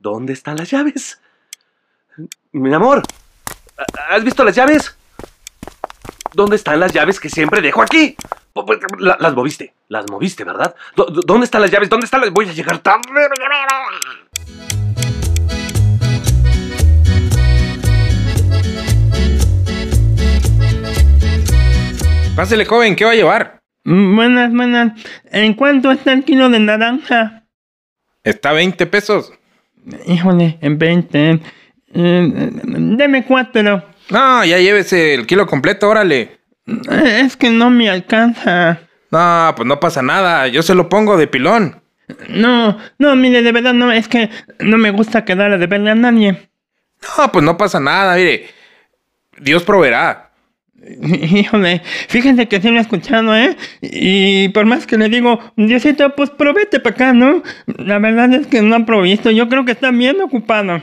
¿Dónde están las llaves? Mi amor, ¿has visto las llaves? ¿Dónde están las llaves que siempre dejo aquí? La- Las moviste, las moviste, ¿verdad? ¿Dó- dó- ¿Dónde están las llaves? ¿Dónde están las...? Voy a llegar tarde. Pásele, joven, ¿qué va a llevar? Mm, Buenas, buenas. ¿En cuánto está el kilo de naranja? Está 20 pesos. Híjole, en 20. Eh, deme cuatro. No, ya llévese el kilo completo, órale. Eh, Es que no me alcanza. No, pues no pasa nada, yo se lo pongo de pilón. No, no, mire, de verdad no, es que no me gusta quedar a deberle a nadie. No, pues no pasa nada, mire. Dios proveerá. Híjole, fíjense que sí lo he escuchado, ¿eh? Y por más que le digo, Diosito, pues provete para acá, ¿no? La verdad es que no ha provisto, yo creo que está bien ocupado.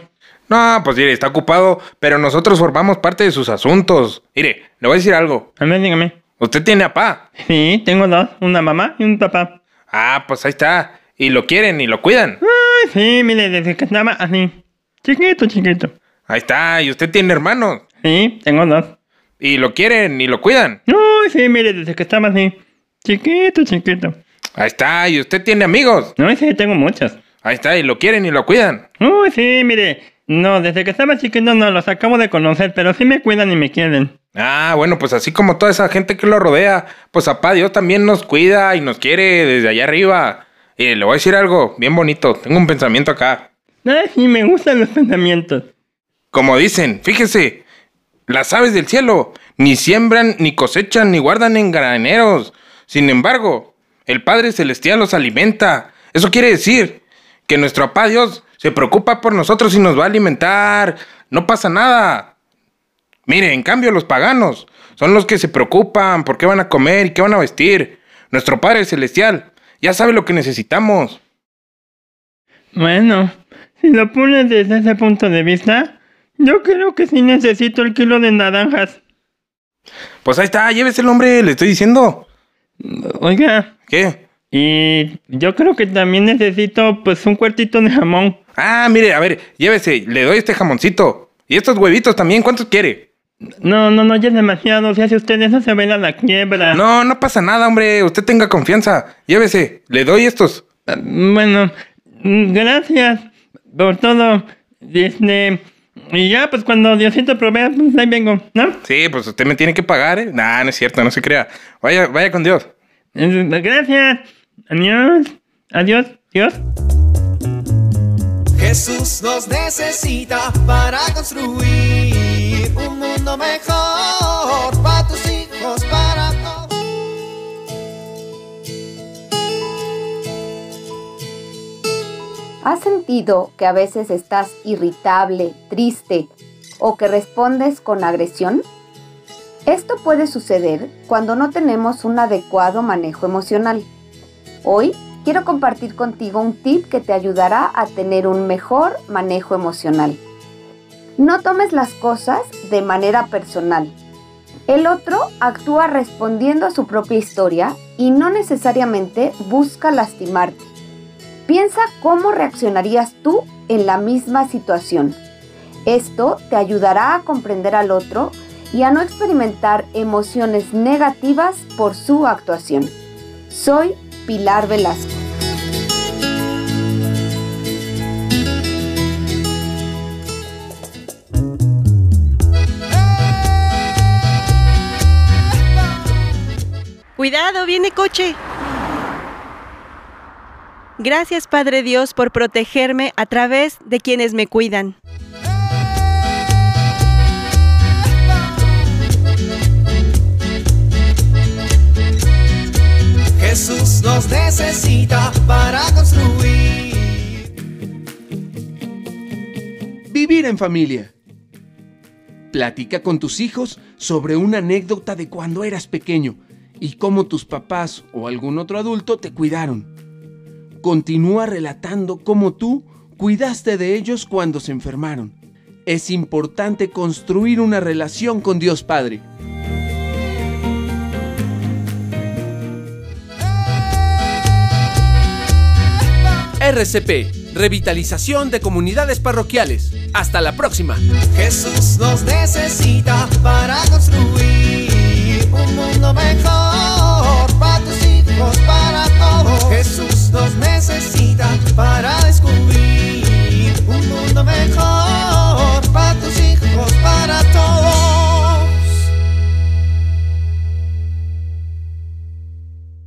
No, pues mire, está ocupado, pero nosotros formamos parte de sus asuntos. Mire, le voy a decir algo. A ver, dígame. Usted tiene a pa. Sí, tengo dos, una mamá y un papá. Ah, pues ahí está. Y lo quieren y lo cuidan. Ay, sí, mire, desde que estaba así. Chiquito, chiquito. Ahí está. Y usted tiene hermanos. Sí, tengo dos. Y lo quieren y lo cuidan. Ay, sí, mire, desde que estaba así. Chiquito, chiquito. Ahí está. Y usted tiene amigos. No, sí, tengo muchos. Ahí está. Y lo quieren y lo cuidan. Uy, sí, mire. No, desde que estaba chiquito no los acabo de conocer, pero sí me cuidan y me quieren. Ah, bueno, pues así como toda esa gente que lo rodea, pues papá Dios también nos cuida y nos quiere desde allá arriba. Y le voy a decir algo bien bonito. Tengo un pensamiento acá. Ay, sí, me gustan los pensamientos. Como dicen, fíjese, las aves del cielo ni siembran, ni cosechan, ni guardan en graneros. Sin embargo, el Padre Celestial los alimenta. Eso quiere decir que nuestro papá Dios se preocupa por nosotros y nos va a alimentar. No pasa nada. Mire, en cambio los paganos son los que se preocupan por qué van a comer y qué van a vestir. Nuestro Padre Celestial ya sabe lo que necesitamos. Bueno, si lo pones desde ese punto de vista, yo creo que sí necesito el kilo de naranjas. Pues ahí está, llévese el hombre, le estoy diciendo. Oiga, ¿Qué? y yo creo que también necesito pues un cuartito de jamón. Ah, mire, a ver, llévese, le doy este jamoncito. Y estos huevitos también, ¿cuántos quiere? No, no, no, ya es demasiado. Si hace usted eso se va a la quiebra. No, no pasa nada, hombre, usted tenga confianza. Llévese, le doy estos. Ah, Bueno, mm, gracias por todo. Este, y ya, pues cuando Diosito provea, pues ahí vengo, ¿no? Sí, pues usted me tiene que pagar, ¿eh? Nah, no es cierto, no se crea. Vaya, vaya con Dios. Eh, Gracias. Adiós. Adiós. Dios. Jesús nos necesita para construir un mundo mejor ¿Has sentido que a veces estás irritable, triste o que respondes con agresión? Esto puede suceder cuando no tenemos un adecuado manejo emocional. Hoy quiero compartir contigo un tip que te ayudará a tener un mejor manejo emocional. No tomes las cosas de manera personal. El otro actúa respondiendo a su propia historia y no necesariamente busca lastimarte. Piensa cómo reaccionarías tú en la misma situación. Esto te ayudará a comprender al otro y a no experimentar emociones negativas por su actuación. Soy Pilar Velasco. Cuidado, viene coche. Gracias Padre Dios por protegerme a través de quienes me cuidan. Jesús nos necesita para construir. vivir en familia. Platica con tus hijos sobre una anécdota de cuando eras pequeño y cómo tus papás o algún otro adulto te cuidaron. Continúa relatando cómo tú cuidaste de ellos cuando se enfermaron. Es importante construir una relación con Dios Padre. RCP, Revitalización de Comunidades Parroquiales. Hasta la próxima. Jesús nos necesita para construir un mundo mejor Jesús nos necesita para escuchar